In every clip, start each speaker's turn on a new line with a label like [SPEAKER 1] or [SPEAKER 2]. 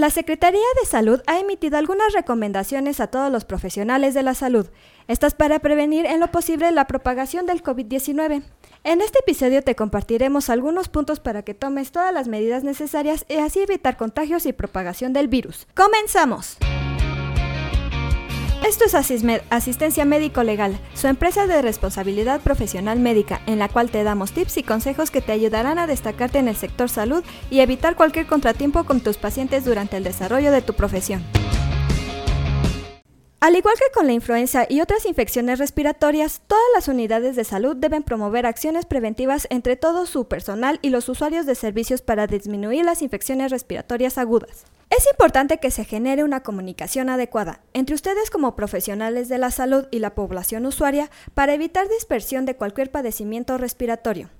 [SPEAKER 1] La Secretaría de Salud ha emitido algunas recomendaciones a todos los profesionales de la salud, estas para prevenir en lo posible la propagación del COVID-19. En este episodio te compartiremos algunos puntos para que tomes todas las medidas necesarias y así evitar contagios y propagación del virus. ¡Comenzamos! Esto es Asistencia Médico Legal, su empresa de responsabilidad profesional médica, en la cual te damos tips y consejos que te ayudarán a destacarte en el sector salud y evitar cualquier contratiempo con tus pacientes durante el desarrollo de tu profesión. Al igual que con la influenza y otras infecciones respiratorias, todas las unidades de salud deben promover acciones preventivas entre todo su personal y los usuarios de servicios para disminuir las infecciones respiratorias agudas. Es importante que se genere una comunicación adecuada entre ustedes como profesionales de la salud y la población usuaria para evitar dispersión de cualquier padecimiento respiratorio.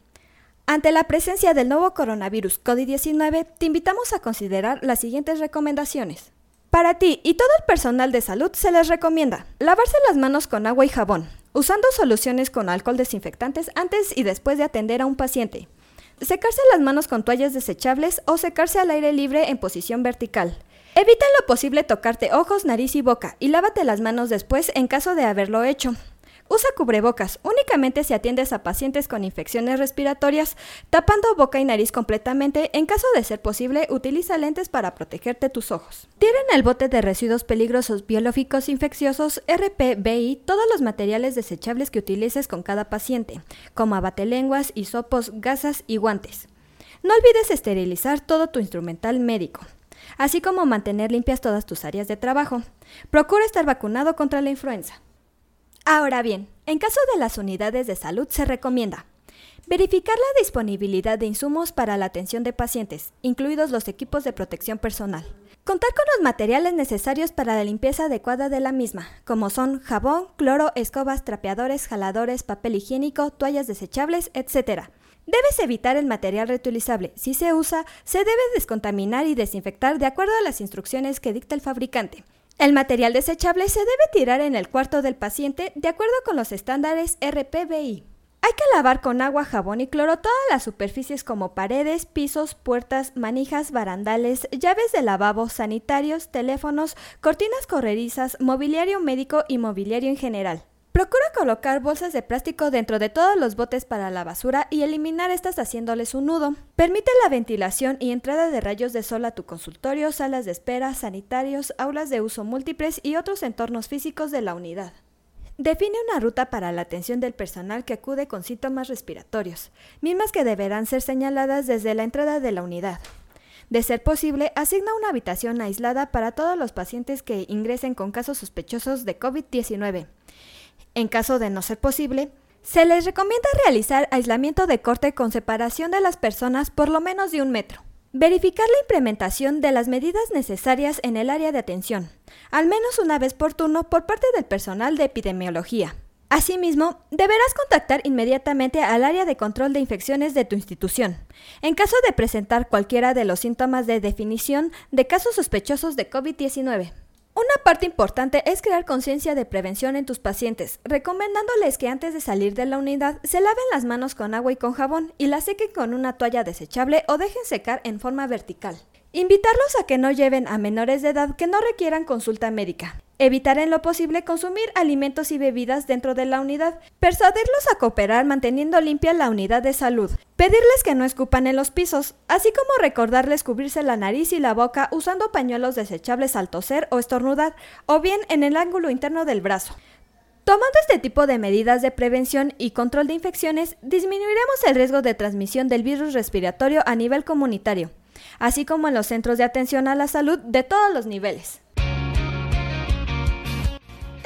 [SPEAKER 1] Ante la presencia del nuevo coronavirus COVID-19, te invitamos a considerar las siguientes recomendaciones. Para ti y todo el personal de salud se les recomienda lavarse las manos con agua y jabón, usando soluciones con alcohol desinfectantes antes y después de atender a un paciente. Secarse las manos con toallas desechables o secarse al aire libre en posición vertical. Evita en lo posible tocarte ojos, nariz y boca y lávate las manos después en caso de haberlo hecho. Usa cubrebocas únicamente si atiendes a pacientes con infecciones respiratorias, tapando boca y nariz completamente. En caso de ser posible, utiliza lentes para protegerte tus ojos. Tira en el bote de residuos peligrosos biológicos infecciosos RPBI todos los materiales desechables que utilices con cada paciente, como abatelenguas, hisopos, gasas y guantes. No olvides esterilizar todo tu instrumental médico así como mantener limpias todas tus áreas de trabajo. Procura estar vacunado contra la influenza. Ahora bien, en caso de las unidades de salud se recomienda verificar la disponibilidad de insumos para la atención de pacientes, incluidos los equipos de protección personal. Contar con los materiales necesarios para la limpieza adecuada de la misma, como son jabón, cloro, escobas, trapeadores, jaladores, papel higiénico, toallas desechables, etc. Debes evitar el material reutilizable. Si se usa, se debe descontaminar y desinfectar de acuerdo a las instrucciones que dicta el fabricante. El material desechable se debe tirar en el cuarto del paciente de acuerdo con los estándares RPBI. Hay que lavar con agua, jabón y cloro todas las superficies como paredes, pisos, puertas, manijas, barandales, llaves de lavabo, sanitarios, teléfonos, cortinas correrizas, mobiliario médico y mobiliario en general. Procura colocar bolsas de plástico dentro de todos los botes para la basura y eliminar estas haciéndoles un nudo. Permite la ventilación y entrada de rayos de sol a tu consultorio, salas de espera, sanitarios, aulas de uso múltiples y otros entornos físicos de la unidad. Define una ruta para la atención del personal que acude con síntomas respiratorios, mismas que deberán ser señaladas desde la entrada de la unidad. De ser posible, asigna una habitación aislada para todos los pacientes que ingresen con casos sospechosos de COVID-19 en caso de no ser posible, se les recomienda realizar aislamiento de corte con separación de las personas por lo menos de un metro. Verificar la implementación de las medidas necesarias en el área de atención, al menos una vez por turno por parte del personal de epidemiología. Asimismo, deberás contactar inmediatamente al área de control de infecciones de tu institución, en caso de presentar cualquiera de los síntomas de definición de casos sospechosos de COVID-19. Una parte importante es crear conciencia de prevención en tus pacientes, recomendándoles que antes de salir de la unidad se laven las manos con agua y con jabón y las sequen con una toalla desechable o dejen secar en forma vertical. Invitarlos a que no lleven a menores de edad que no requieran consulta médica. Evitar en lo posible consumir alimentos y bebidas dentro de la unidad. Persuadirlos a cooperar manteniendo limpia la unidad de salud. Pedirles que no escupan en los pisos, así como recordarles cubrirse la nariz y la boca usando pañuelos desechables al toser o estornudar, o bien en el ángulo interno del brazo. Tomando este tipo de medidas de prevención y control de infecciones, disminuiremos el riesgo de transmisión del virus respiratorio a nivel comunitario, así como en los centros de atención a la salud de todos los niveles.